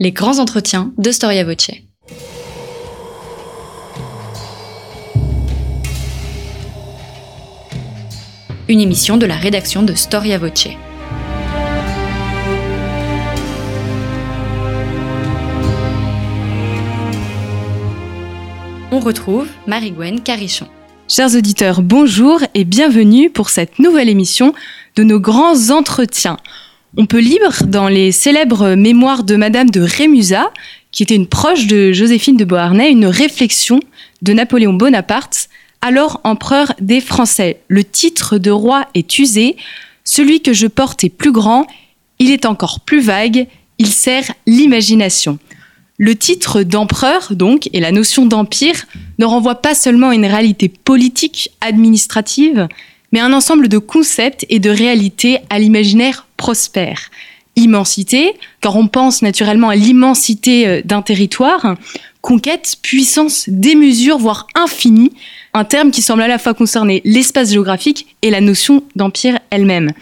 Les grands entretiens de Storia Voce. Une émission de la rédaction de Storia Voce. On retrouve Marie-Gwen Carichon. Chers auditeurs, bonjour et bienvenue pour cette nouvelle émission de nos grands entretiens. On peut lire dans les célèbres mémoires de Madame de Rémusat, qui était une proche de Joséphine de Beauharnais, une réflexion de Napoléon Bonaparte, alors empereur des Français. Le titre de roi est usé, celui que je porte est plus grand, il est encore plus vague, il sert l'imagination. Le titre d'empereur, donc, et la notion d'empire ne renvoient pas seulement à une réalité politique, administrative, mais un ensemble de concepts et de réalités à l'imaginaire prospère. Immensité, car on pense naturellement à l'immensité euh, d'un territoire, conquête, puissance, démesure, voire infinie, un terme qui semble à la fois concerner l'espace géographique et la notion d'empire elle-même.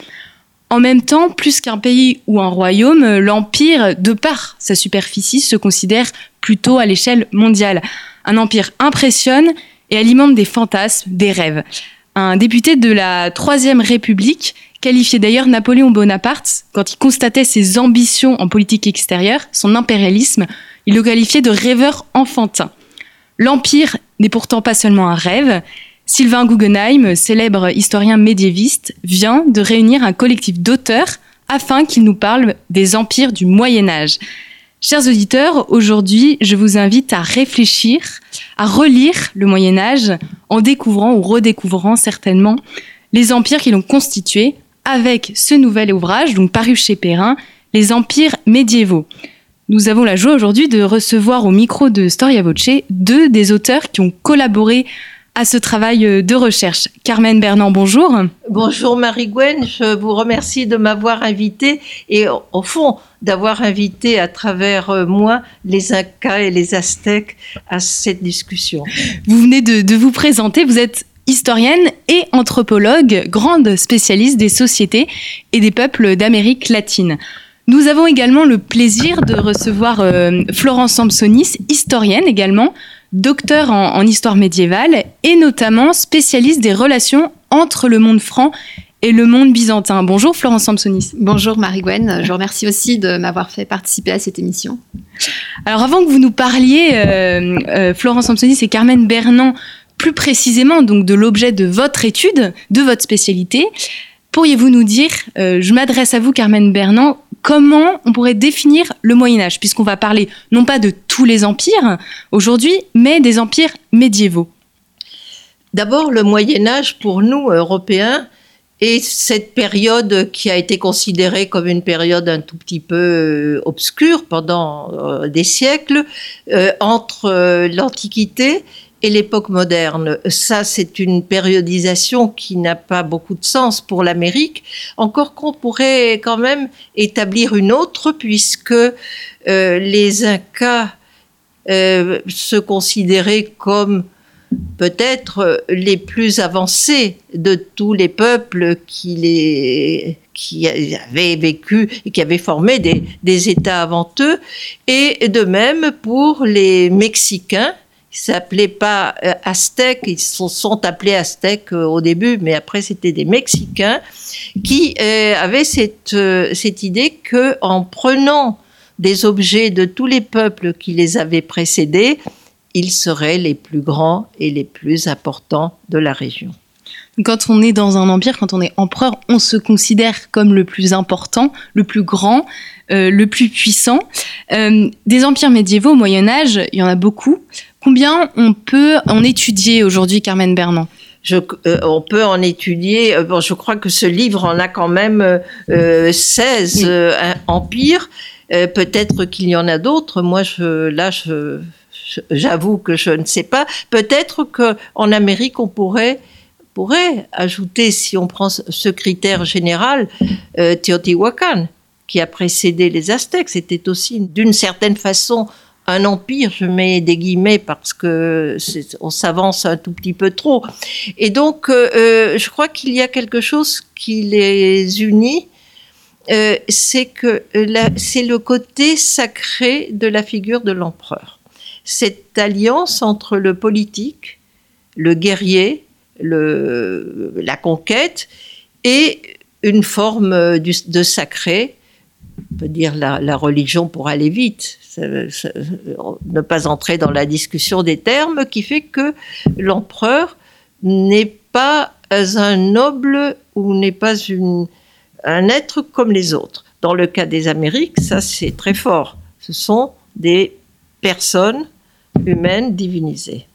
En même temps, plus qu'un pays ou un royaume, euh, l'empire, de par sa superficie, se considère plutôt à l'échelle mondiale. Un empire impressionne et alimente des fantasmes, des rêves un député de la Troisième République qualifiait d'ailleurs Napoléon Bonaparte, quand il constatait ses ambitions en politique extérieure, son impérialisme, il le qualifiait de rêveur enfantin. L'Empire n'est pourtant pas seulement un rêve. Sylvain Guggenheim, célèbre historien médiéviste, vient de réunir un collectif d'auteurs afin qu'ils nous parlent des empires du Moyen Âge. Chers auditeurs, aujourd'hui, je vous invite à réfléchir, à relire le Moyen Âge en découvrant ou redécouvrant certainement les empires qui l'ont constitué avec ce nouvel ouvrage, donc paru chez Perrin, Les empires médiévaux. Nous avons la joie aujourd'hui de recevoir au micro de Storia Voce deux des auteurs qui ont collaboré à ce travail de recherche. Carmen Bernand, bonjour. Bonjour Marie-Gwen, je vous remercie de m'avoir invité et au fond d'avoir invité à travers euh, moi les Incas et les Aztèques à cette discussion. Vous venez de, de vous présenter, vous êtes historienne et anthropologue, grande spécialiste des sociétés et des peuples d'Amérique latine. Nous avons également le plaisir de recevoir euh, Florence Sampsonis, historienne également, docteur en, histoire médiévale et notamment spécialiste des relations entre le monde franc et le monde byzantin. Bonjour Florence Sampsonis. Bonjour Marie-Gwen, je vous remercie aussi de m'avoir fait participer à cette émission. Alors avant que vous nous parliez, euh, euh, Florence Sampsonis et Carmen Bernand, plus précisément donc de l'objet de votre étude, de votre spécialité, pourriez-vous nous dire, euh, je m'adresse à vous Carmen Bernand, comment on pourrait définir le Moyen Âge, puisqu'on va parler non pas de tous les empires aujourd'hui, mais des empires médiévaux. D'abord, le Moyen Âge, pour nous, Européens, est cette période qui a été considérée comme une période un tout petit peu euh, obscure pendant euh, des siècles, entre l'Antiquité et l'époque moderne. Ça, c'est une périodisation qui n'a pas beaucoup de sens pour l'Amérique, encore qu'on pourrait quand même établir une autre, puisque euh, les Incas euh, se considéraient comme peut-être les plus avancés de tous les peuples qui, les, qui avaient vécu et qui avaient formé des, des États avant eux, et de même pour les Mexicains, s'appelaient pas euh, Aztèques, ils se sont appelés Aztèques euh, au début, mais après c'était des Mexicains qui euh, avaient cette, cette idée que en prenant des objets de tous les peuples qui les avaient précédés, ils seraient les plus grands et les plus importants de la région. Quand on est dans un empire, quand on est empereur, on se considère comme le plus important, le plus grand, le plus puissant. des empires médiévaux au Moyen Âge, il y en a beaucoup. Combien on peut en étudier aujourd'hui, Carmen Bernand? Je, euh, on peut en étudier. Euh, bon, je crois que ce livre en a quand même 16 euh, empires. Peut-être qu'il y en a d'autres. Moi, je, là, j'avoue que je ne sais pas. Peut-être qu'en Amérique, on pourrait pourrait ajouter, si on prend ce critère général, Teotihuacan, qui a précédé les Aztèques. C'était aussi, d'une certaine façon, un empire, je mets des guillemets parce que on s'avance un tout petit peu trop. Et donc, euh, euh, je crois qu'il y a quelque chose qui les unit euh, c'est que c'est le côté sacré de la figure de l'empereur. Cette alliance entre le politique, le guerrier, le, la conquête et une forme de sacré, on peut dire la, religion pour aller vite, ne pas entrer dans la discussion des termes, qui fait que l'empereur n'est pas un noble ou n'est pas un être comme les autres. Dans le cas des Amériques, ça c'est très fort. Ce sont des personnes humaines divinisées.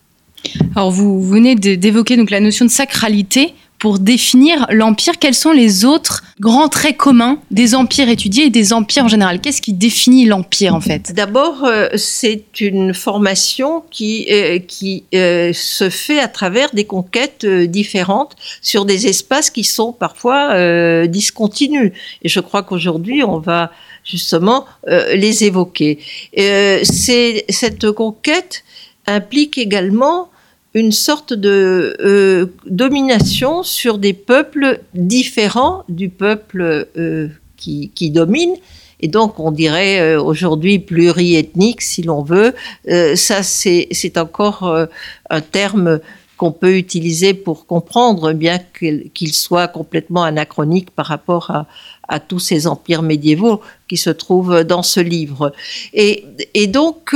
Alors vous venez d'évoquer donc la notion de sacralité pour définir l'empire. Quels sont les autres grands traits communs des empires étudiés et des empires en général? Qu'est-ce qui définit l'empire en fait? D'abord, euh, c'est une formation qui, euh, qui euh, se fait à travers des conquêtes différentes sur des espaces qui sont parfois discontinus. Et je crois qu'aujourd'hui, on va justement les évoquer. c'est cette conquête implique également une sorte de euh, domination sur des peuples différents du peuple euh, qui, domine. Et donc, on dirait euh, aujourd'hui pluriethnique, si l'on veut. ça, c'est encore un terme qu'on peut utiliser pour comprendre, bien qu'il soit complètement anachronique par rapport à, à, tous ces empires médiévaux qui se trouvent dans ce livre. Et, et donc,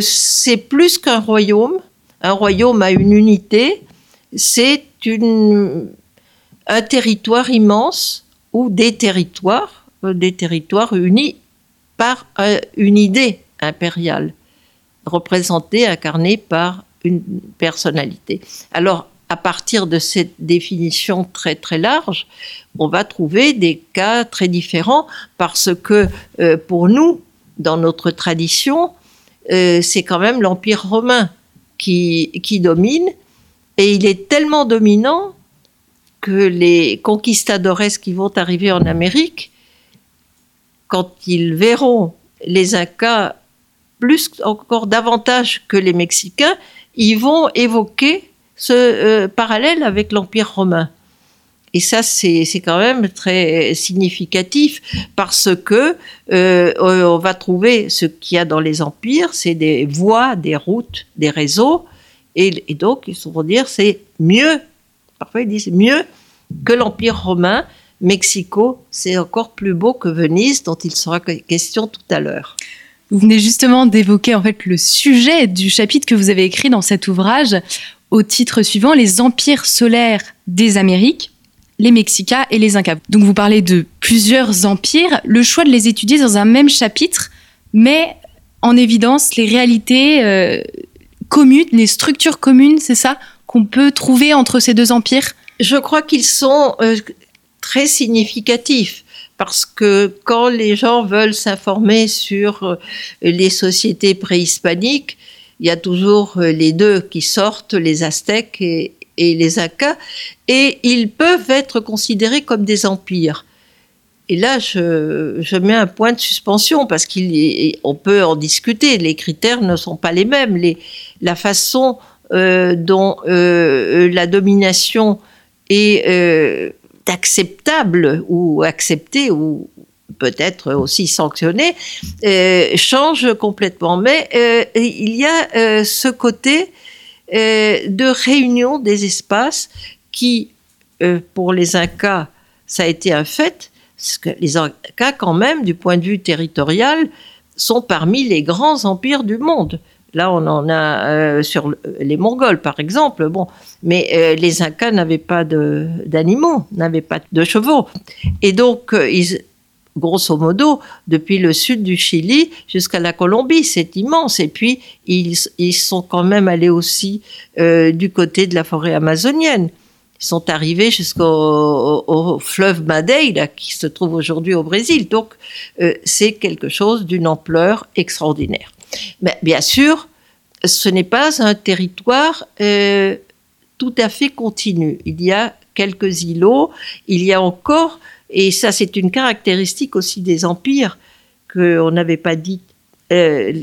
c'est plus qu'un royaume, un royaume a une unité, c'est un territoire immense ou des territoires, euh, des territoires unis par une idée impériale, représentée, incarnée par une personnalité. Alors, à partir de cette définition très très large, on va trouver des cas très différents parce que euh, pour nous, dans notre tradition, euh, c'est quand même l'Empire romain qui, domine, et il est tellement dominant que les conquistadores qui vont arriver en Amérique, quand ils verront les Incas plus encore davantage que les Mexicains, ils vont évoquer ce euh, parallèle avec l'Empire romain. Et ça, c'est quand même très significatif parce que euh, on va trouver ce qu'il y a dans les empires, c'est des voies, des routes, des réseaux, et, donc ils vont dire c'est mieux. Parfois ils disent mieux que l'empire romain. Mexico, c'est encore plus beau que Venise, dont il sera question tout à l'heure. Vous venez justement d'évoquer en fait le sujet du chapitre que vous avez écrit dans cet ouvrage au titre suivant Les empires solaires des Amériques les Mexicas et les Incas. Donc vous parlez de plusieurs empires, le choix de les étudier dans un même chapitre met en évidence les réalités euh, communes, les structures communes, c'est ça, qu'on peut trouver entre ces deux empires? Je crois qu'ils sont euh, très significatifs parce que quand les gens veulent s'informer sur euh, les sociétés préhispaniques, il y a toujours les deux qui sortent, les Aztèques et, et les Incas, et ils peuvent être considérés comme des empires. Et là, je, mets un point de suspension parce qu'on peut en discuter. Les critères ne sont pas les mêmes. La façon euh, dont euh, la domination est euh, acceptable ou acceptée ou peut-être aussi sanctionnée change complètement. Mais il y a ce côté euh, de réunion des espaces qui, euh, pour les Incas, ça a été un fait, les Incas, quand même, du point de vue territorial, sont parmi les grands empires du monde. Là, on en a euh, sur les Mongols, par exemple. Bon, mais les Incas n'avaient pas d'animaux, n'avaient pas de chevaux, et donc ils, grosso modo, depuis le sud du Chili jusqu'à la Colombie. C'est immense. Et puis, ils, sont quand même allés aussi euh, du côté de la forêt amazonienne. Ils sont arrivés jusqu'au fleuve Madeira, qui se trouve aujourd'hui au Brésil. Donc, euh, c'est quelque chose d'une ampleur extraordinaire. Mais bien sûr, ce n'est pas un territoire euh, tout à fait continu. Il y a quelques îlots, il y a encore et ça, c'est une caractéristique aussi des empires qu'on n'avait pas dit euh,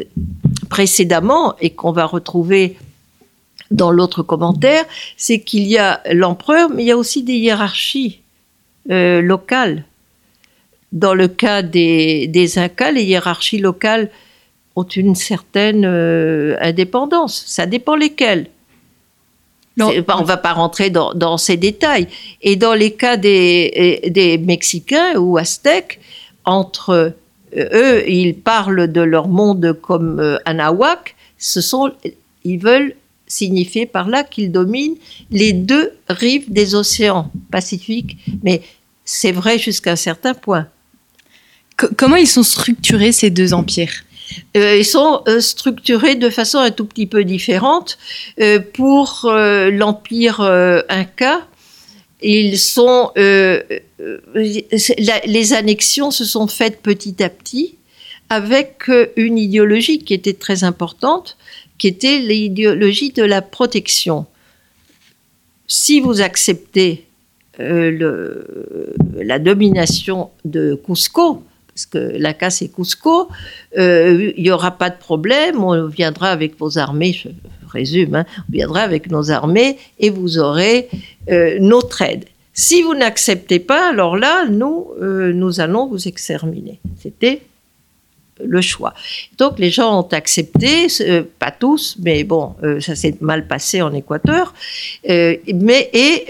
précédemment et qu'on va retrouver dans l'autre commentaire, c'est qu'il y a l'empereur, mais il y a aussi des hiérarchies euh, locales. dans le cas des, Incas, les hiérarchies locales ont une certaine euh, indépendance. Ça dépend lesquelles. On ne va pas rentrer dans, ces détails. Et dans les cas des, des Mexicains ou Aztèques, entre euh, eux, ils parlent de leur monde comme euh, Anahuac. Ce sont, ils veulent signifier par là qu'ils dominent les deux rives des océans Pacifiques. Mais c'est vrai jusqu'à un certain point. comment ils sont structurés ces deux empires? Ils sont euh, structurés de façon un tout petit peu différente. Euh, pour l'empire inca, ils sont les annexions se sont faites petit à petit avec une idéologie qui était très importante, qui était l'idéologie de la protection. Si vous acceptez la domination de Cusco, parce que la casse est Cusco, euh, il n'y aura pas de problème, on viendra avec vos armées, je résume, hein, on viendra avec nos armées et vous aurez euh, notre aide. Si vous n'acceptez pas, alors là, nous, euh, nous allons vous exterminer. C'était le choix. Donc les gens ont accepté, pas tous, mais bon, ça s'est mal passé en Équateur. mais et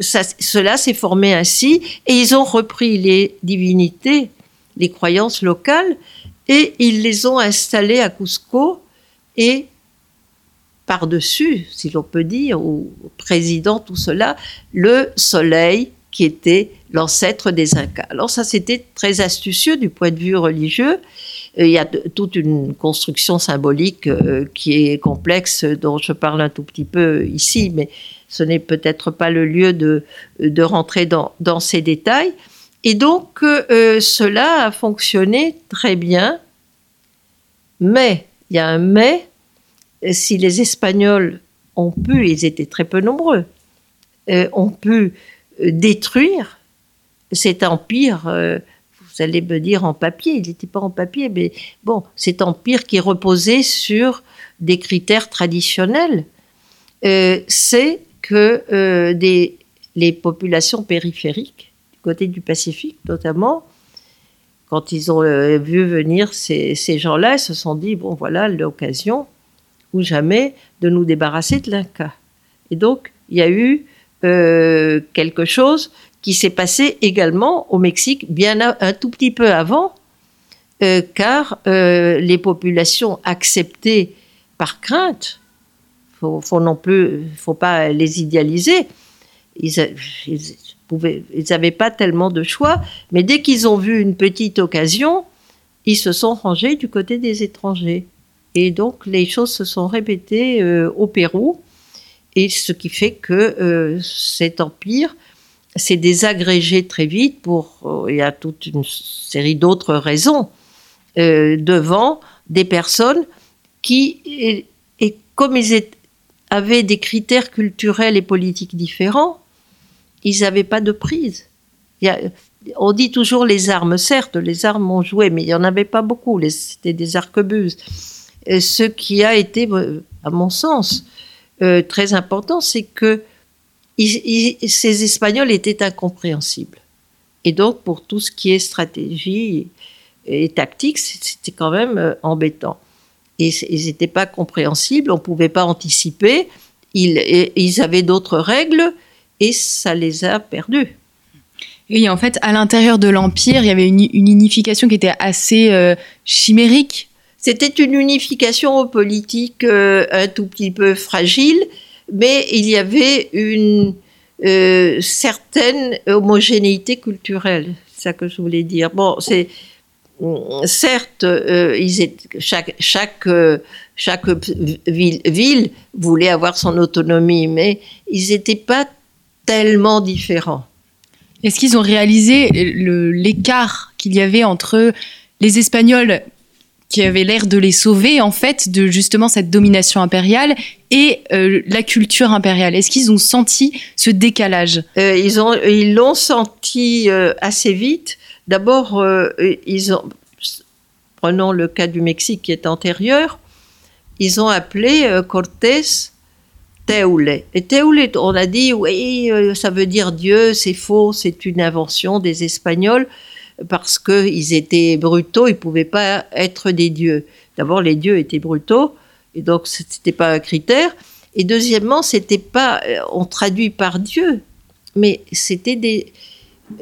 cela s'est formé ainsi, et ils ont repris les divinités les croyances locales et ils les ont installées à Cusco et par-dessus, si l'on peut dire, ou président tout cela, le soleil qui était l'ancêtre des Incas. Alors ça, c'était très astucieux du point de vue religieux. Euh, il y a toute une construction symbolique euh, qui est complexe, dont je parle un tout petit peu ici, mais ce n'est peut-être pas le lieu de, rentrer dans ces détails. Et donc, euh, cela a fonctionné très bien. Mais, il y a un mais, si les Espagnols ont pu, ils étaient très peu nombreux, euh, ont pu euh, détruire cet empire, vous allez me dire en papier, il n'était pas en papier, mais bon, cet empire qui reposait sur des critères traditionnels, c'est que les populations périphériques côté du Pacifique notamment, quand ils ont euh, vu venir ces, gens-là, ils se sont dit, bon voilà l'occasion ou jamais de nous débarrasser de l'Inca. Et donc, il y a eu euh, quelque chose qui s'est passé également au Mexique, bien un tout petit peu avant, euh, car les populations acceptées par crainte, faut, faut non plus, faut pas les idéaliser. ils, ils n'avaient pas tellement de choix, mais dès qu'ils ont vu une petite occasion, ils se sont rangés du côté des étrangers. Et donc les choses se sont répétées euh, au Pérou, et ce qui fait que euh, cet empire s'est désagrégé très vite pour, euh, il y a toute une série d'autres raisons, devant des personnes qui, et comme ils avaient des critères culturels et politiques différents, ils n'avaient pas de prise. on dit toujours les armes, certes, les armes ont joué, mais il n'y en avait pas beaucoup, c'était des arquebuses. ce qui a été, à mon sens, euh, très important, c'est que ces Espagnols étaient incompréhensibles. Et donc, pour tout ce qui est stratégie et tactique, c'était quand même euh, embêtant. Ils n'étaient pas compréhensibles, on ne pouvait pas anticiper. Ils avaient d'autres règles et ça les a perdus. Et en fait, à l'intérieur de l'Empire, il y avait une, unification qui était assez euh, chimérique. C'était une unification politique euh, un tout petit peu fragile, mais il y avait une euh, certaine homogénéité culturelle. C'est ça que je voulais dire. Bon, c'est certes, ils chaque, chaque, chaque ville, ville, voulait avoir son autonomie, mais ils n'étaient pas tellement différents. Est-ce qu'ils ont réalisé l'écart qu'il y avait entre les Espagnols qui avaient l'air de les sauver en fait de justement cette domination impériale et euh, la culture impériale? Est-ce qu'ils ont senti ce décalage? Euh, Ils ont ils l'ont senti euh, assez vite. D'abord, ils ont prenons le cas du Mexique qui est antérieur, ils ont appelé Cortés Teule. Et Teule, on a dit, oui, euh, ça veut dire Dieu, c'est faux, c'est une invention des Espagnols. parce qu'ils étaient brutaux, ils ne pouvaient pas être des dieux. D'abord, les dieux étaient brutaux, et donc ce n'était pas un critère. Et deuxièmement, c'était pas, euh, on traduit par Dieu, mais c'était des.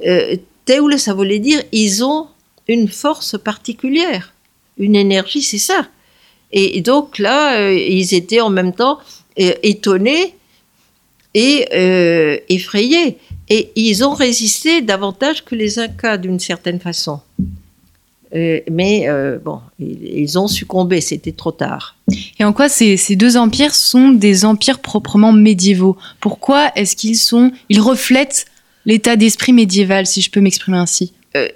Euh, Théoule, ça voulait dire, ils ont une force particulière, une énergie, c'est ça. Et, donc là, euh, ils étaient en même temps étonnés et effrayés. Et ils ont résisté davantage que les Incas d'une certaine façon. mais bon, ils, ont succombé, c'était trop tard. Et en quoi ces, ces, deux empires sont des empires proprement médiévaux? Pourquoi est-ce qu'ils sont, ils reflètent l'état d'esprit médiéval, si je peux m'exprimer ainsi? Euh,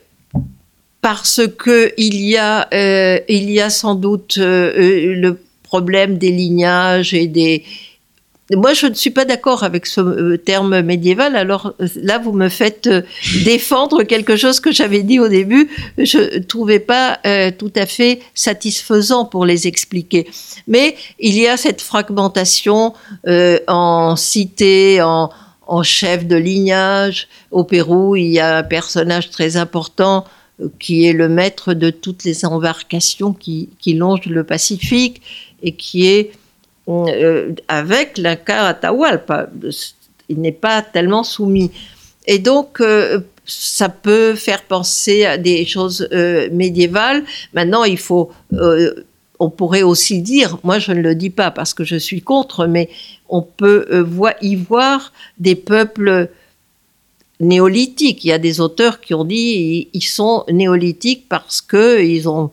Parce que il y a, euh, il y a sans doute euh, le problème des lignages et des. Moi, je ne suis pas d'accord avec ce terme médiéval. Alors là, vous me faites défendre quelque chose que j'avais dit au début. Je ne trouvais pas tout à fait satisfaisant pour les expliquer. Mais il y a cette fragmentation en cité, en, en chef de lignage. Au Pérou, il y a un personnage très important euh, qui est le maître de toutes les embarcations qui, longent le Pacifique et qui est euh, avec l'Inca Atahualpa. Il n'est pas tellement soumis. Et donc, euh, ça peut faire penser à des choses médiévales. Maintenant, il faut on pourrait aussi dire, moi je ne le dis pas parce que je suis contre, mais on peut euh, y voir des peuples néolithiques. Il y a des auteurs qui ont dit ils sont néolithiques parce que ils ont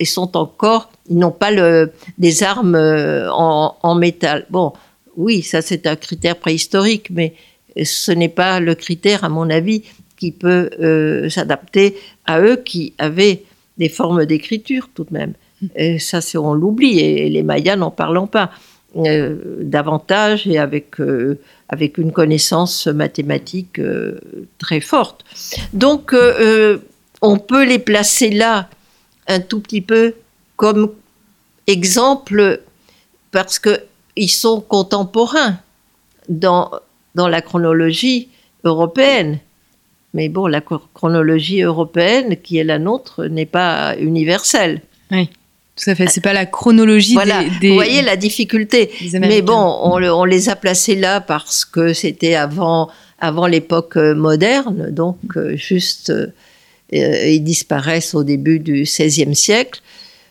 ils sont encore ils n'ont pas le, des armes euh, en, métal. Bon, oui, ça c'est un critère préhistorique, mais ce n'est pas le critère, à mon avis, qui peut euh, s'adapter à eux qui avaient des formes d'écriture tout de même. Et ça, on l'oublie, et les Mayas n'en parlons pas. Euh, davantage et avec, euh, avec une connaissance mathématique euh, très forte. Donc, on peut les placer là un tout petit peu comme exemple parce qu'ils sont contemporains dans, dans la chronologie européenne. Mais bon, la chronologie européenne, qui est la nôtre, n'est pas universelle. Oui. Tout à fait, c'est pas la chronologie des, Vous voyez la difficulté. Mais bon, on, les a placés là parce que c'était avant, avant l'époque euh, moderne, donc euh, juste euh, ils disparaissent au début du XVIe siècle.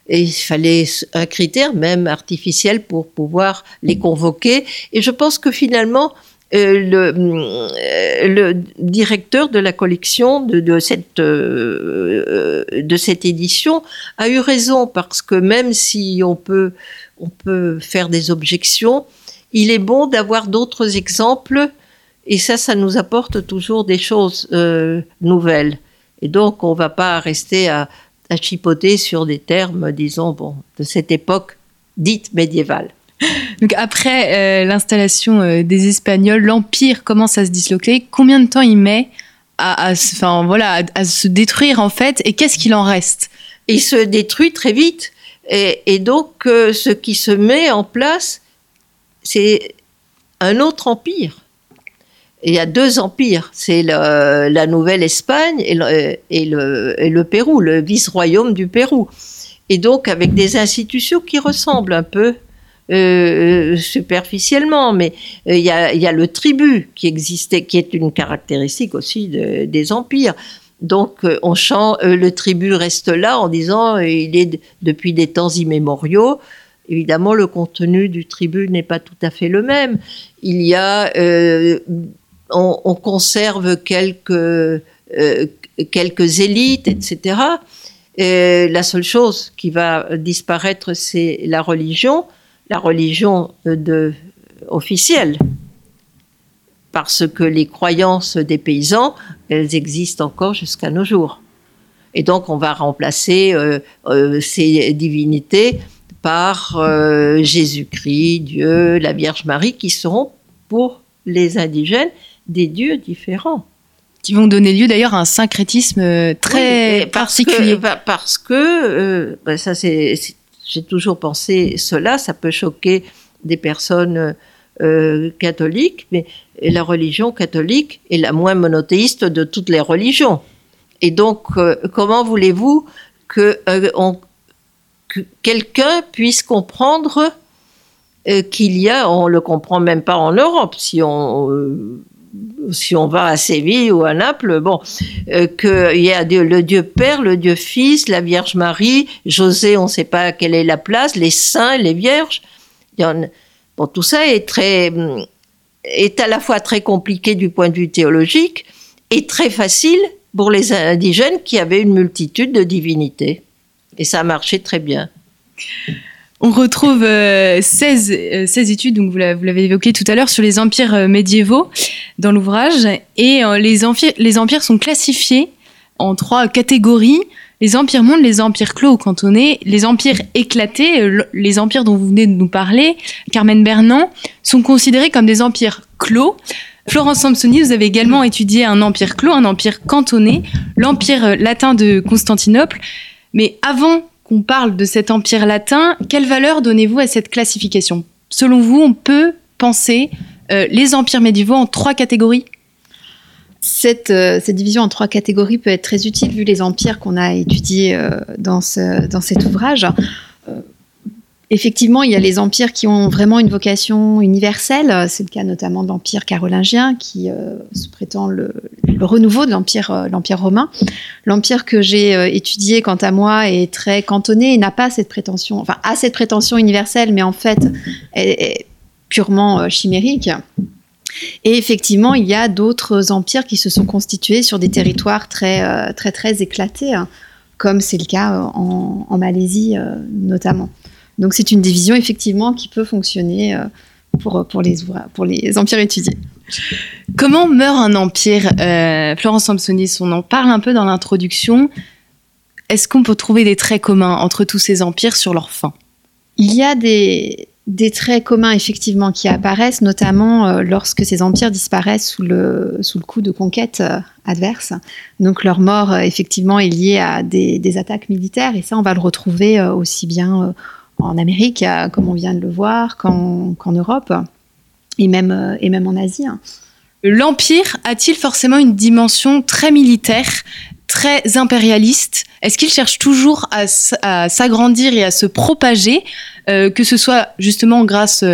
Et il fallait un critère même artificiel pour pouvoir les convoquer. Et je pense que finalement, le, euh, le, directeur de la collection de, de, cette, euh, de cette édition a eu raison parce que même si on peut, on peut faire des objections, il est bon d'avoir d'autres exemples et ça, ça nous apporte toujours des choses nouvelles. Et donc, on ne va pas rester à, à chipoter sur des termes, disons, bon, de cette époque dite médiévale. Donc après euh, l'installation euh, des Espagnols, l'empire commence à se disloquer. Combien de temps il met à, se détruire en fait Et qu'est-ce qu'il en reste? Il se détruit très vite. Et, donc euh, ce qui se met en place, c'est un autre empire. Il y a deux empires, c'est la Nouvelle-Espagne et le, et, le, et le Pérou, le vice-royaume du Pérou. Et donc avec des institutions qui ressemblent un peu euh, superficiellement, mais euh, il y, a, le tribut qui existait, qui est une caractéristique aussi des empires. Donc euh, on chante, le tribut reste là en disant il est depuis des temps immémoriaux. Évidemment, le contenu du tribut n'est pas tout à fait le même. Il y a, on, conserve quelques quelques élites, etc. Et la seule chose qui va disparaître, c'est la religion la religion de, officielle. Parce que les croyances des paysans, elles existent encore jusqu'à nos jours. Et donc on va remplacer euh, euh, ces divinités par euh, Jésus-Christ, Dieu, la Vierge Marie, qui seront pour les indigènes des dieux différents. Qui vont donner lieu d'ailleurs à un syncrétisme très particulier. parce que, ben ça c'est j'ai toujours pensé cela, ça peut choquer des personnes euh, catholiques, mais la religion catholique est la moins monothéiste de toutes les religions. Et donc, euh, comment voulez-vous que, que quelqu'un puisse comprendre qu'il y a, on le comprend même pas en Europe, si on si on va à Séville ou à Naples, bon, euh, qu'il y a le Dieu Père, le Dieu Fils, la Vierge Marie, José, on ne sait pas quelle est la place, les saints, les vierges. bon, tout ça est très, est à la fois très compliqué du point de vue théologique et très facile pour les indigènes qui avaient une multitude de divinités. Et ça a marché très bien. On retrouve 16, euh, 16, euh, études, donc vous l'avez évoqué tout à l'heure, sur les empires euh, médiévaux dans l'ouvrage. Et les, empires, les empires sont classifiés en trois catégories. Les empires mondes, les empires clos ou cantonnés, les empires éclatés, les empires dont vous venez de nous parler, Carmen Bernand, sont considérés comme des empires clos. Florence Sampsoni, vous avez également étudié un empire clos, un empire cantonné, l'empire latin de Constantinople. Mais avant on parle de cet empire latin, quelle valeur donnez-vous à cette classification? Selon vous, on peut penser euh, les empires médiévaux en trois catégories cette, euh, cette, division en trois catégories peut être très utile vu les empires qu'on a étudiés euh, dans, ce, dans cet ouvrage. Effectivement, il y a les empires qui ont vraiment une vocation universelle. C'est le cas notamment de l'empire carolingien qui se prétend le, renouveau de l'empire l'empire romain. L'empire que j'ai étudié, quant à moi, est très cantonné et n'a pas cette prétention, enfin a cette prétention universelle, mais en fait est, purement chimérique. Et effectivement, il y a d'autres empires qui se sont constitués sur des territoires très très très éclatés, hein, comme c'est le cas en, en Malaisie notamment. Donc c'est une division effectivement qui peut fonctionner euh, pour, pour, les, pour les empires étudiés. Comment meurt un empire? Euh, Florence Sampsonis, on en parle un peu dans l'introduction. Est-ce qu'on peut trouver des traits communs entre tous ces empires sur leur fin? Il y a des, des traits communs effectivement qui apparaissent, notamment euh, lorsque ces empires disparaissent sous le, sous le coup de conquêtes euh, adverses. Donc leur mort effectivement est liée à des, attaques militaires et ça on va le retrouver aussi bien en Amérique, euh, comme on vient de le voir, qu'en Europe et même, euh, et même en Asie. L'Empire a-t-il forcément une dimension très militaire, très impérialiste. Est-ce qu'il cherche toujours à, s'agrandir et à se propager, euh, que ce soit justement grâce,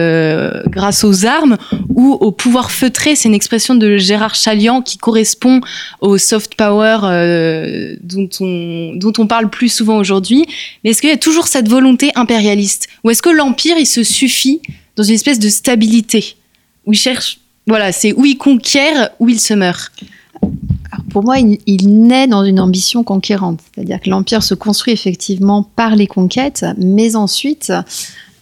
grâce aux armes ou au pouvoir feutré? C'est une expression de Gérard Chalian qui correspond au soft power dont, on, dont on parle plus souvent aujourd'hui. Mais est-ce qu'il y a toujours cette volonté impérialiste? Ou est-ce que l'Empire, il se suffit dans une espèce de stabilité? Où il cherche, voilà, c'est où il conquiert, où il se meurt pour moi, il, naît dans une ambition conquérante. C'est-à-dire que l'Empire se construit effectivement par les conquêtes, mais ensuite,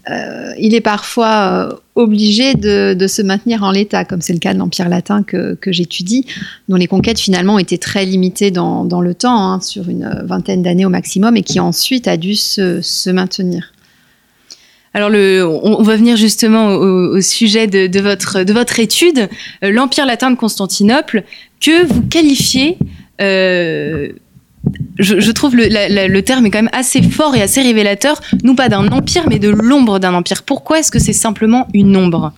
euh, il est parfois euh, obligé de, se maintenir en l'état, comme c'est le cas de l'Empire latin que, j'étudie, dont les conquêtes finalement étaient très limitées dans, le temps, hein, sur une vingtaine d'années au maximum, et qui ensuite a dû se, maintenir. Alors, on, va venir justement au, sujet de, votre, de votre étude, euh, l'Empire latin de Constantinople, que vous qualifiez je, trouve le, le, terme est quand même assez fort et assez révélateur, non pas d'un empire, mais de l'ombre d'un empire. Pourquoi est-ce que c'est simplement une ombre?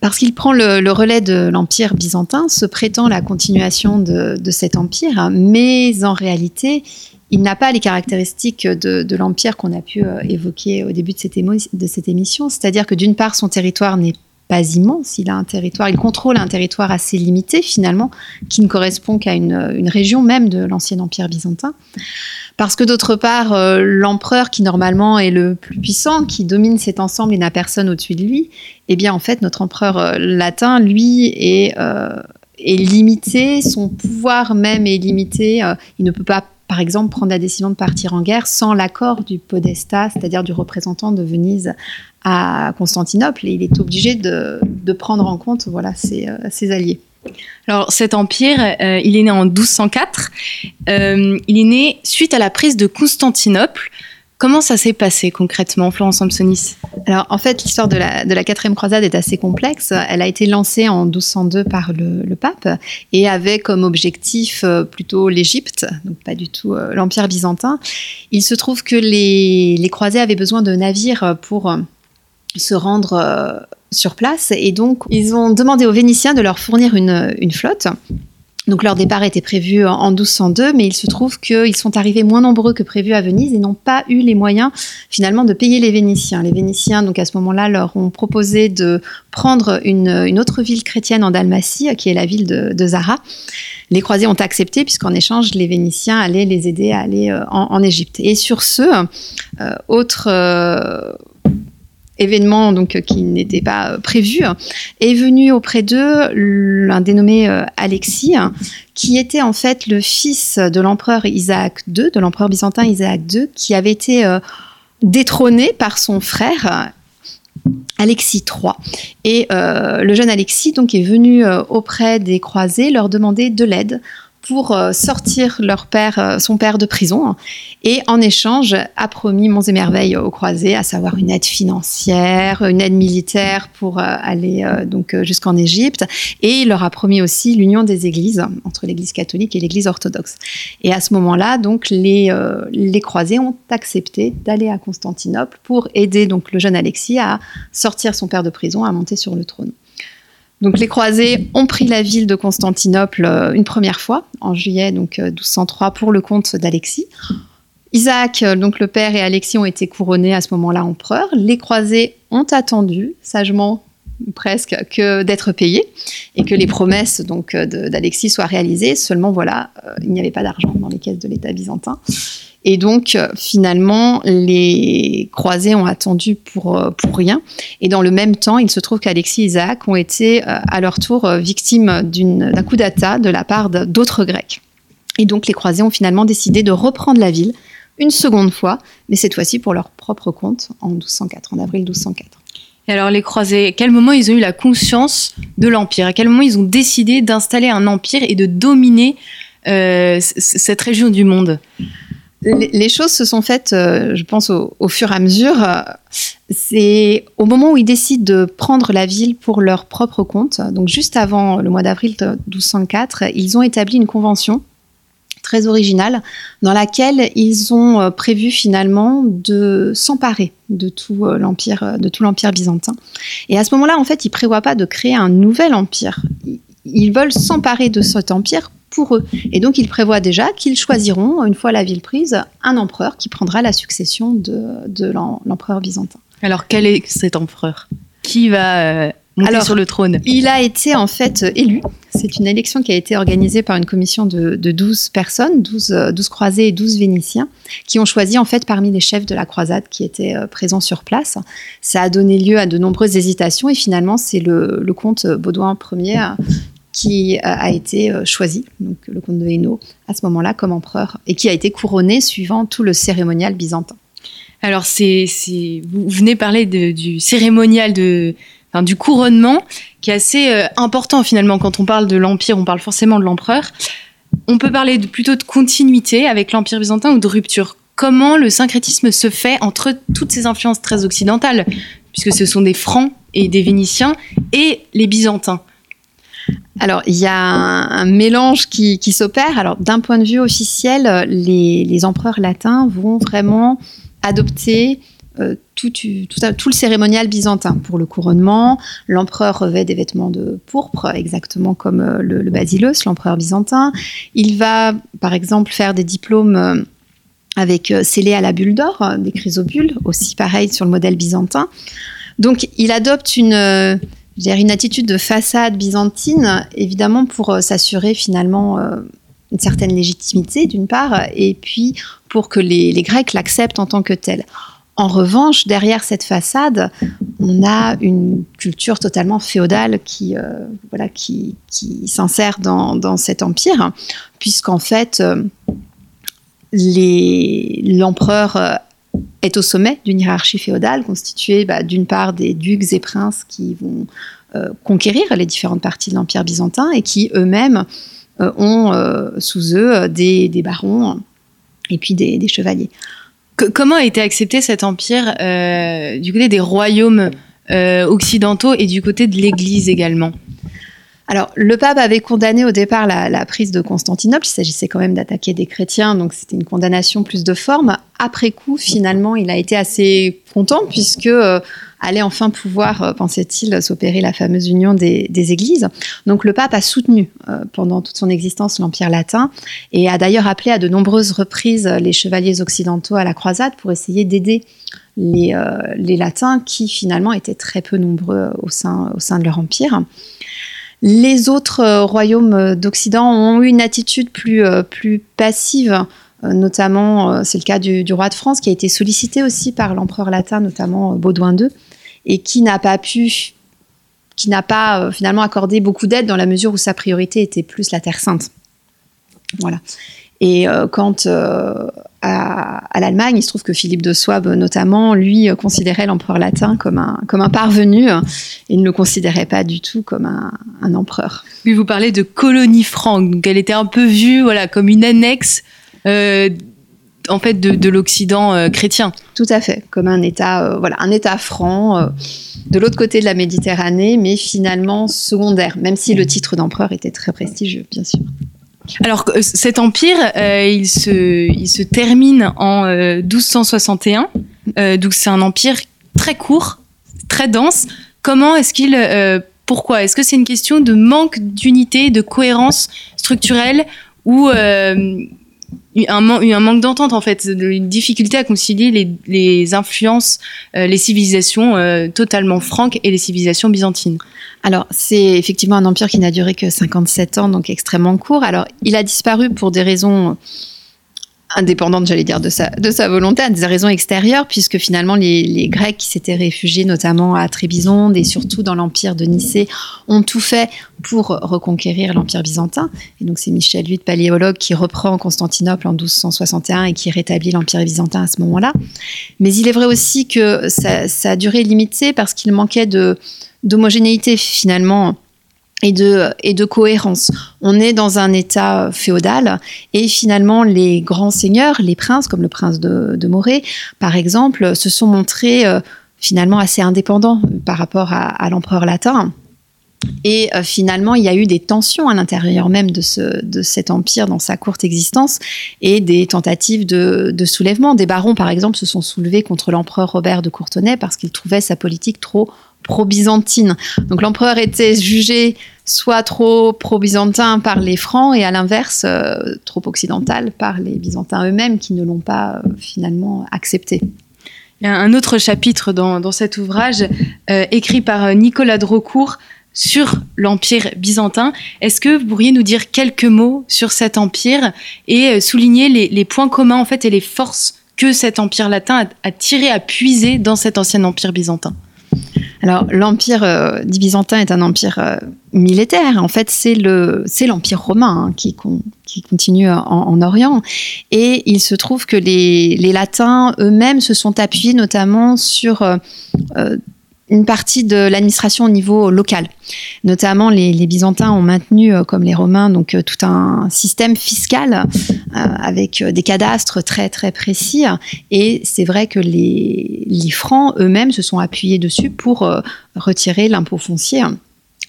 Parce qu'il prend le, relais de l'empire byzantin, se prétend la continuation de, cet empire, mais en réalité, il n'a pas les caractéristiques de, l'empire qu'on a pu euh, évoquer au début de cette, émission, c'est-à-dire que d'une part, son territoire n'est pas immense. Il a un territoire, il contrôle un territoire assez limité finalement, qui ne correspond qu'à une, région même de l'ancien empire byzantin. Parce que d'autre part, euh, l'empereur qui normalement est le plus puissant, qui domine cet ensemble et n'a personne au-dessus de lui, eh bien en fait notre empereur euh, latin, lui, est, est limité, son pouvoir même est limité. il ne peut pas par exemple, prendre la décision de partir en guerre sans l'accord du podestat, c'est-à-dire du représentant de Venise à Constantinople, et il est obligé de, prendre en compte voilà, ses, euh, alliés. Alors cet empire, euh, il est né en 1204. Euh, il est né suite à la prise de Constantinople. Comment ça s'est passé concrètement, Florence Sampsonis? Alors en fait, l'histoire de la, quatrième croisade est assez complexe. Elle a été lancée en 1202 par le, pape et avait comme objectif plutôt l'Égypte, donc pas du tout l'Empire byzantin. Il se trouve que les, croisés avaient besoin de navires pour se rendre euh, sur place. Et donc, ils ont demandé aux Vénitiens de leur fournir une, flotte. Donc leur départ était prévu en 1202, mais il se trouve qu'ils sont arrivés moins nombreux que prévu à Venise et n'ont pas eu les moyens finalement de payer les Vénitiens. Les Vénitiens, donc à ce moment-là, leur ont proposé de prendre une, autre ville chrétienne en Dalmatie, qui est la ville de, Zara. Les croisés ont accepté puisqu'en échange, les Vénitiens allaient les aider à aller euh, en, Égypte. Et sur ce, euh, autre euh, événement donc qui n'était pas prévu, est venu auprès d'eux l'un dénommé euh, Alexis, qui était en fait le fils de l'empereur Isaac II, de l'empereur byzantin Isaac II, qui avait été euh, détrôné par son frère Alexis III. Et euh, le jeune Alexis donc est venu auprès des croisés leur demander de l'aide pour euh, sortir leur père, euh, son père de prison et en échange a promis monts et merveilles aux croisés, à savoir une aide financière, une aide militaire pour euh, aller donc jusqu'en Égypte et il leur a promis aussi l'union des églises entre l'église catholique et l'église orthodoxe. Et à ce moment-là, donc les, les croisés ont accepté d'aller à Constantinople pour aider donc le jeune Alexis à sortir son père de prison, à monter sur le trône. Les croisés ont pris la ville de Constantinople euh, une première fois en juillet donc 1203 euh, pour le compte d'Alexis. Isaac, euh, donc le père et Alexis ont été couronnés à ce moment-là empereurs. Les croisés ont attendu sagement presque que d'être payés et que les promesses donc d'Alexis soient réalisées. Seulement voilà, il n'y avait pas d'argent dans les caisses de l'État byzantin. Et donc, euh, finalement, les croisés ont attendu pour, euh, pour rien. Et dans le même temps, il se trouve qu'Alexis et Isaac ont été euh, à leur tour victimes d'un coup d'attaque de la part d'autres Grecs. Et donc, les croisés ont finalement décidé de reprendre la ville une seconde fois, mais cette fois-ci pour leur propre compte en 1204, en avril 1204. Et alors les croisés, à quel moment ils ont eu la conscience de l'empire? À quel moment ils ont décidé d'installer un empire et de dominer cette région du monde? Les, choses se sont faites, euh, je pense, au, fur et à mesure. C'est au moment où ils décident de prendre la ville pour leur propre compte, donc juste avant le mois d'avril 1204, ils ont établi une convention très originale dans laquelle ils ont euh, prévu finalement de s'emparer de tout euh, l'empire de tout l'empire byzantin. Et à ce moment-là, en fait, ils prévoient pas de créer un nouvel empire. Ils veulent s'emparer de cet empire pour eux. Et donc, ils prévoient déjà qu'ils choisiront, une fois la ville prise, un empereur qui prendra la succession de, l'empereur byzantin. Alors, quel est cet empereur? Qui va euh, monter sur le trône? Il a été en fait élu. C'est une élection qui a été organisée par une commission de, 12 personnes, 12, 12, croisés et 12 vénitiens, qui ont choisi en fait parmi les chefs de la croisade qui étaient euh, présents sur place. Ça a donné lieu à de nombreuses hésitations et finalement c'est le, le comte Baudouin Ier qui a été euh, choisi, donc le comte de Hainaut, à ce moment-là comme empereur, et qui a été couronné suivant tout le cérémonial byzantin. Alors, vous venez parler du cérémonial de, enfin, du couronnement, qui est assez euh, important finalement. Quand on parle de l'empire, on parle forcément de l'empereur. On peut parler plutôt de continuité avec l'empire byzantin ou de rupture. Comment le syncrétisme se fait entre toutes ces influences très occidentales, puisque ce sont des Francs et des Vénitiens et les Byzantins? Alors, il y a un, mélange qui, s'opère. Alors, d'un point de vue officiel, les, empereurs latins vont vraiment adopter euh, tout, le cérémonial byzantin. Pour le couronnement, l'empereur revêt des vêtements de pourpre, exactement comme euh, le, le l'empereur byzantin. Il va, par exemple, faire des diplômes euh, avec scellés à la bulle d'or, des chrysobules, aussi pareil sur le modèle byzantin. Donc, il adopte une une attitude de façade byzantine, évidemment pour euh, s'assurer finalement euh, une certaine légitimité d'une part, et puis pour que les, Grecs l'acceptent en tant que tel. En revanche, derrière cette façade, on a une culture totalement féodale qui, euh, voilà, qui, s'insère dans, cet empire, puisqu'en fait, l'empereur est au sommet d'une hiérarchie féodale constituée bah, d'une part des ducs et princes qui vont euh, conquérir les différentes parties de l'Empire byzantin et qui eux-mêmes euh, ont euh, sous eux des, barons et puis des, chevaliers. comment a été accepté cet empire du côté des royaumes occidentaux et du côté de l'Église également? Alors, le pape avait condamné au départ la, prise de Constantinople. Il s'agissait quand même d'attaquer des chrétiens, donc c'était une condamnation plus de forme. Après coup, finalement, il a été assez content puisque, euh, allait enfin pouvoir, pensait-il, s'opérer la fameuse union des, églises. Donc le pape a soutenu pendant toute son existence l'Empire latin et a d'ailleurs appelé à de nombreuses reprises les chevaliers occidentaux à la croisade pour essayer d'aider les, latins qui finalement étaient très peu nombreux au sein de leur empire. Les autres euh, royaumes euh, d'Occident ont eu une attitude plus, euh, plus passive, notamment, c'est le cas du, roi de France, qui a été sollicité aussi par l'empereur latin, notamment Baudouin II, et qui n'a pas pu, qui n'a pas finalement accordé beaucoup d'aide dans la mesure où sa priorité était plus la Terre Sainte. Voilà. Et euh, à, l'Allemagne, il se trouve que Philippe de Souabe, notamment, lui, euh, considérait l'empereur latin comme un, comme un parvenu et ne le considérait pas du tout comme un, empereur. Oui, vous parlez de colonie franque, donc elle était un peu vue voilà, comme une annexe en fait de, l'Occident chrétien. Tout à fait, comme un État, voilà, un État franc de l'autre côté de la Méditerranée, mais finalement secondaire, même si le titre d'empereur était très prestigieux, bien sûr. Alors, euh, cet empire, euh, il, se, termine en 1261. Euh, donc, c'est un empire très court, très dense. Comment est-ce qu'il. pourquoi? Est-ce que c'est une question de manque d'unité, de cohérence structurelle ou un, un, manque d'entente, en fait, une difficulté à concilier les, les influences, les civilisations totalement franques et les civilisations byzantines alors, c'est effectivement un empire qui n'a duré que 57 ans, donc extrêmement court. Alors, il a disparu pour des raisons indépendantes, j'allais dire, de sa, de sa volonté, des raisons extérieures, puisque finalement les, Grecs qui s'étaient réfugiés notamment à Trébizonde et surtout dans l'empire de Nicée ont tout fait pour reconquérir l'empire byzantin. Et donc c'est Michel VIII, paléologue, qui reprend Constantinople en 1261 et qui rétablit l'empire byzantin à ce moment-là. Mais il est vrai aussi que ça, ça a duré limité parce qu'il manquait d'homogénéité finalement et de, cohérence. On est dans un état féodal et finalement les grands seigneurs, les princes comme le prince de, de Morée par exemple, se sont montrés euh, finalement assez indépendants par rapport à, l'empereur latin. Et euh, finalement, il y a eu des tensions à l'intérieur même de cet empire dans sa courte existence et des tentatives de, de soulèvement. Des barons, par exemple, se sont soulevés contre l'empereur Robert de Courtenay parce qu'ils trouvaient sa politique trop pro-byzantine. Donc l'empereur était jugé soit trop pro-byzantin par les Francs et à l'inverse euh, trop occidental par les Byzantins eux-mêmes qui ne l'ont pas euh, finalement accepté. Il y a un autre chapitre dans, cet ouvrage euh, écrit par Nicolas Drocourt sur l'empire byzantin. Est-ce que vous pourriez nous dire quelques mots sur cet empire et souligner les, points communs en fait et les forces que cet empire latin a, a tiré, a puisé dans cet ancien empire byzantin? Alors, l'empire euh, byzantin est un empire euh, militaire. En fait, c'est le c'est l'empire romain hein, qui, continue en, Orient. Et il se trouve que les, les Latins eux-mêmes se sont appuyés notamment sur euh, une partie de l'administration au niveau local. Notamment, les, Byzantins ont maintenu, euh, comme les Romains, donc euh, tout un système fiscal euh, avec des cadastres très très précis. Et c'est vrai que les, Francs eux-mêmes se sont appuyés dessus pour retirer l'impôt foncier.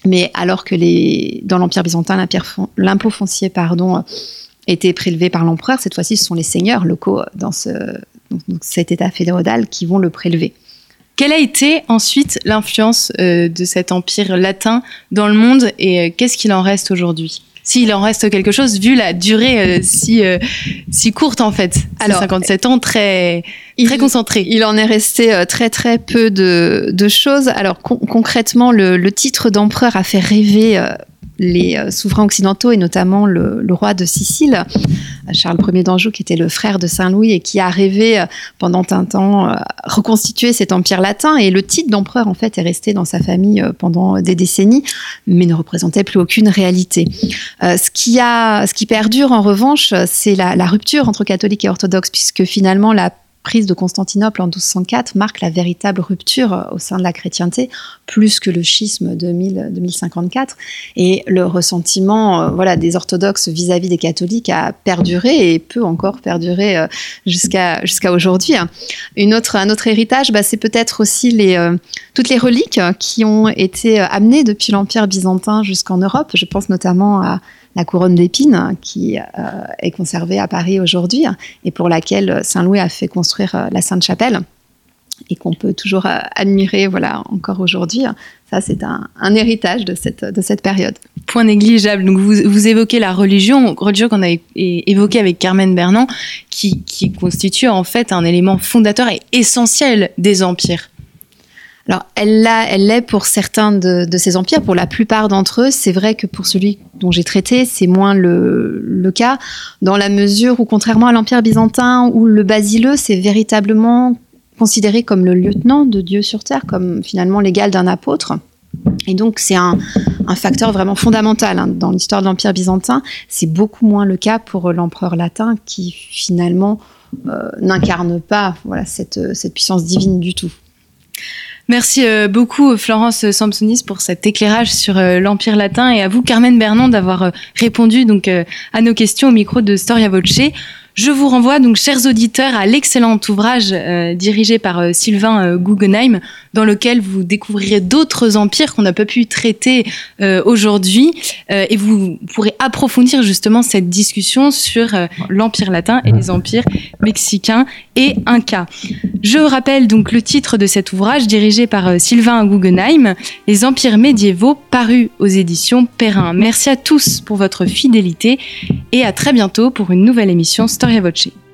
Mais alors que les, dans l'Empire byzantin, l'impôt foncier pardon, était prélevé par l'empereur, cette fois-ci, ce sont les seigneurs locaux dans ce, cet état fédéral qui vont le prélever. Quelle a été ensuite l'influence euh, de cet empire latin dans le monde et euh, qu'est-ce qu'il en reste aujourd'hui? S'il en reste quelque chose, vu la durée euh, si, si courte en fait. Alors, 57 ans, très, très concentré. Il en est resté très très peu de, de choses. Alors concrètement, le, le titre d'empereur a fait rêver les euh, souverains occidentaux et notamment le, roi de Sicile, Charles Ier d'Anjou, qui était le frère de Saint-Louis et qui a rêvé euh, pendant un temps euh, reconstituer cet empire latin. Et le titre d'empereur, en fait, est resté dans sa famille pendant des décennies, mais ne représentait plus aucune réalité. ce, qui a, ce qui perdure, en revanche, c'est la, la rupture entre catholiques et orthodoxes, puisque finalement, la prise de Constantinople en 1204 marque la véritable rupture euh, au sein de la chrétienté, plus que le schisme de 1054. Et le ressentiment euh, voilà, des orthodoxes vis-à-vis des catholiques a perduré et peut encore perdurer euh, jusqu'à jusqu'à aujourd'hui. Une autre, un autre héritage, bah, c'est peut-être aussi les, toutes les reliques qui ont été amenées depuis l'Empire byzantin jusqu'en Europe. Je pense notamment à la couronne d'épines qui euh, est conservée à Paris aujourd'hui et pour laquelle Saint-Louis a fait construire euh, la Sainte-Chapelle. et qu'on peut toujours admirer voilà, encore aujourd'hui. Ça, c'est un, héritage de cette, de cette période. Point négligeable. Donc, vous, vous évoquez la religion, religion qu'on a évoquée avec Carmen Bernand, qui, qui constitue en fait un élément fondateur et essentiel des empires. Alors, elle l'est pour certains de, ces empires. Pour la plupart d'entre eux, c'est vrai que pour celui dont j'ai traité, c'est moins le, cas, dans la mesure où, contrairement à l'empire byzantin, où le basileux, c'est véritablement considéré comme le lieutenant de Dieu sur terre, comme finalement l'égal d'un apôtre. Et donc, c'est un, facteur vraiment fondamental hein, dans l'histoire de l'Empire byzantin. C'est beaucoup moins le cas pour l'empereur latin qui, finalement, euh, n'incarne pas voilà, cette puissance divine du tout. Merci euh, beaucoup Florence Samsonis pour cet éclairage sur euh, l'Empire latin et à vous Carmen Bernon d'avoir euh, répondu donc à nos questions au micro de Storia Voce. Je vous renvoie donc, chers auditeurs, à l'excellent ouvrage euh, dirigé par euh, Sylvain euh, Guggenheim, dans lequel vous découvrirez d'autres empires qu'on n'a pas pu traiter aujourd'hui, et vous pourrez approfondir justement cette discussion sur l'empire latin et les empires mexicains et incas. Je rappelle donc le titre de cet ouvrage dirigé par Sylvain Guggenheim, Les empires médiévaux, parus aux éditions Perrin. Merci à tous pour votre fidélité et à très bientôt pour une nouvelle émission Storia Voce.